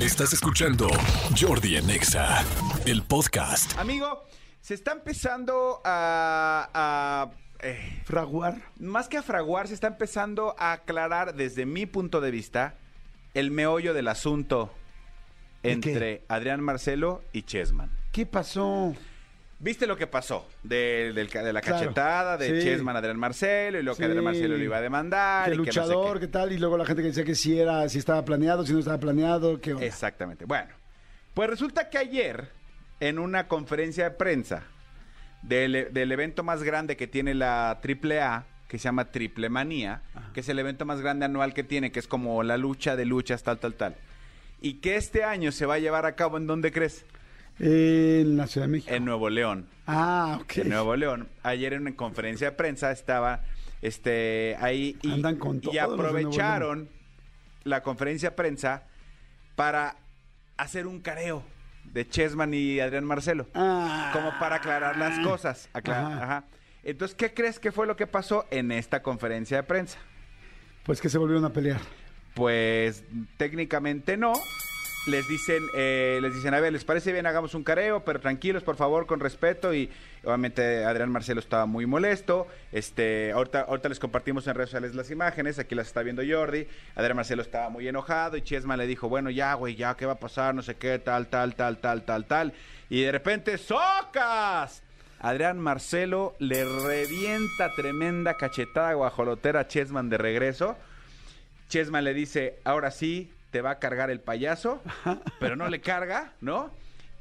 Estás escuchando Jordi en Exa, el podcast. Amigo, se está empezando a... a, eh, Fraguar. más que a fraguar, se está empezando a aclarar desde mi punto de vista el meollo del asunto ¿De entre qué? Adrián Marcelo y Chessman. ¿Qué pasó? ¿Viste lo que pasó? De, de la cachetada de sí. Chessman a Adrián Marcelo y lo que Sí. Adrián Marcelo le iba a demandar. Que y que no sé luchador, qué. qué tal? Y luego la gente que decía que si era, si estaba planeado, si no estaba planeado, qué onda. Exactamente. Bueno, pues resulta que ayer, en una conferencia de prensa del, del evento más grande que tiene la AAA, que se llama Triple Manía, que es el evento más grande anual que tiene, que es como la lucha de luchas, tal, tal, tal. Y que este año se va a llevar a cabo, ¿en dónde crees? En la Ciudad de México. En Nuevo León. Ah, ok. En Nuevo León. Ayer en una conferencia de prensa estaba este ahí y, Andan con aprovecharon la conferencia de prensa para hacer un careo de Chessman y Adrián Marcelo. Ah. Como para aclarar las cosas. Acla- Ajá. ajá. Entonces, ¿qué crees que fue lo que pasó en esta conferencia de prensa? Pues que se volvieron a pelear. Pues técnicamente no. Les dicen, eh, les dicen, a ver, ¿les parece bien? Hagamos un careo, pero tranquilos, por favor, con respeto. Y obviamente Adrián Marcelo estaba muy molesto. Este, ahorita, ahorita les compartimos en redes sociales las imágenes, aquí las está viendo Jordi. Adrián Marcelo estaba muy enojado y Chesma le dijo, bueno, ya, güey, ya, ¿qué va a pasar? No sé qué, tal, tal, tal, tal, tal, tal. Y de repente, ¡socas! Adrián Marcelo le revienta tremenda cachetada guajolotera a Chessman de regreso. Chessman le dice, ahora sí, te va a cargar el payaso, pero no le carga, ¿no?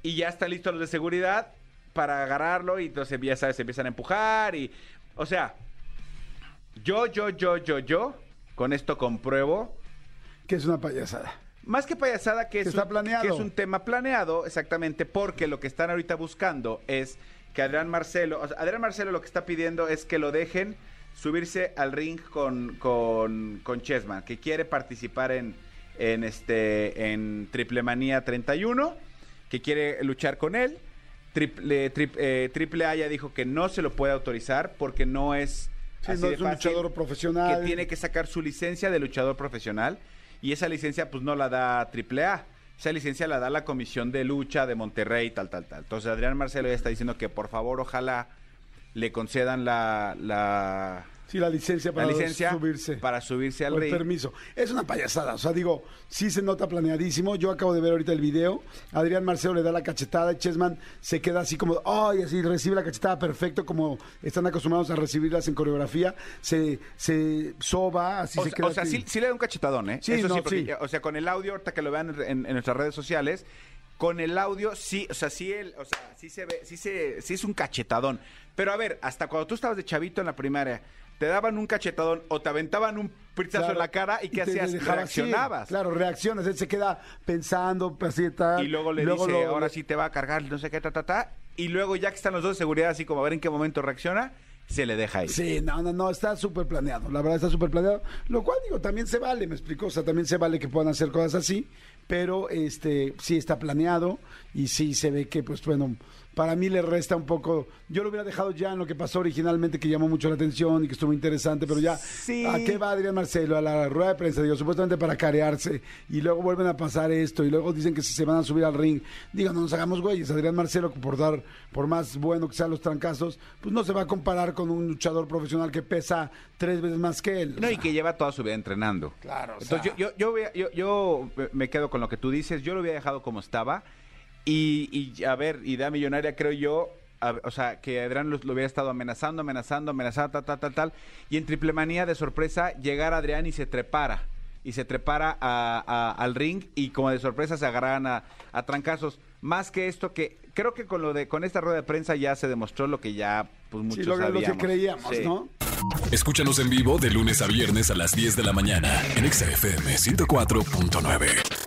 Y ya están listos los de seguridad para agarrarlo y entonces ya sabes, se empiezan a empujar y, o sea, yo, yo, yo, yo, yo, con esto compruebo, Que es una payasada. más que payasada, que es, Está un, planeado. que es un tema planeado, exactamente, porque lo que están ahorita buscando es que Adrián Marcelo, o sea, Adrián Marcelo lo que está pidiendo es que lo dejen subirse al ring con, con, con Chessman, que quiere participar en, en, este, en Triple Manía 31, que quiere luchar con él. Triple, trip- eh, Triple A ya dijo que no se lo puede autorizar porque no es... Sí, así no de es un fácil, luchador profesional. Que tiene que sacar su licencia de luchador profesional y esa licencia pues no la da AAA. Esa licencia la da la Comisión de Lucha de Monterrey, tal, tal, tal. Entonces Adrián Marcelo ya está diciendo que por favor ojalá le concedan la, la, Sí, la licencia para la licencia subirse. para subirse al o el ring. permiso. Es una payasada. O sea, digo, sí se nota planeadísimo. Yo acabo de ver ahorita el video. Adrián Marcelo le da la cachetada. Chessman se queda así como, ay, así recibe la cachetada perfecto, como están acostumbrados a recibirlas en coreografía. Se, se soba, así O, se sea- queda. o sea, sí, sí le da un cachetadón, ¿eh? Sí, no, porque, sí. O sea, con el audio, ahorita que lo vean en, en nuestras redes sociales, con el audio, sí, o sea, sí, el, o sea, sí se ve, sí, se, sí es un cachetadón. Pero a ver, hasta cuando tú estabas de chavito en la primaria, te daban un cachetadón o te aventaban un Claro. en la cara y ¿qué hacías? Reaccionabas. claro, reaccionas. Él se queda pensando, así tal. Y luego le dice, lo- ahora sí te va a cargar, no sé qué, ta, ta, ta. Y luego ya que están los dos de seguridad, así como a ver en qué momento reacciona, se le deja ahí. Sí, no, no, no, está súper planeado. La verdad está súper planeado. Lo cual digo, también se vale, me explico. O sea, también se vale que puedan hacer cosas así. Pero este sí está planeado y sí se ve que, pues bueno, para mí le resta un poco. Yo lo hubiera dejado ya en lo que pasó originalmente, que llamó mucho la atención y que estuvo interesante, pero ya. Sí. ¿A qué va Adrián Marcelo? A la rueda de prensa, digo, supuestamente para carearse. Y luego vuelven a pasar esto. Y luego dicen que si se van a subir al ring. Digo, no nos hagamos güeyes. Adrián Marcelo, por dar, por más bueno que sean los trancazos, pues no se va a comparar con un luchador profesional que pesa tres veces más que él. No, y que lleva toda su vida entrenando. Claro, o Entonces sea. yo, yo, yo, hubiera- yo- yo me quedo con lo que tú dices, yo lo hubiera dejado como estaba. Y, y, a ver, idea millonaria creo yo, a- o sea, que Adrián lo, lo hubiera estado amenazando, amenazando, amenazando, tal, tal, tal, tal. Y en triple manía de sorpresa, llegar Adrián y se trepara. Y se trepara a- a- al ring y como de sorpresa se agarraran a, a trancazos. Más que esto que creo que con lo de con esta rueda de prensa ya se demostró lo que ya pues muchos Sí, lo, lo que sabíamos. creíamos, Sí. ¿no? Escúchanos en vivo de lunes a viernes a las 10 de la mañana en Exa FM 104.9.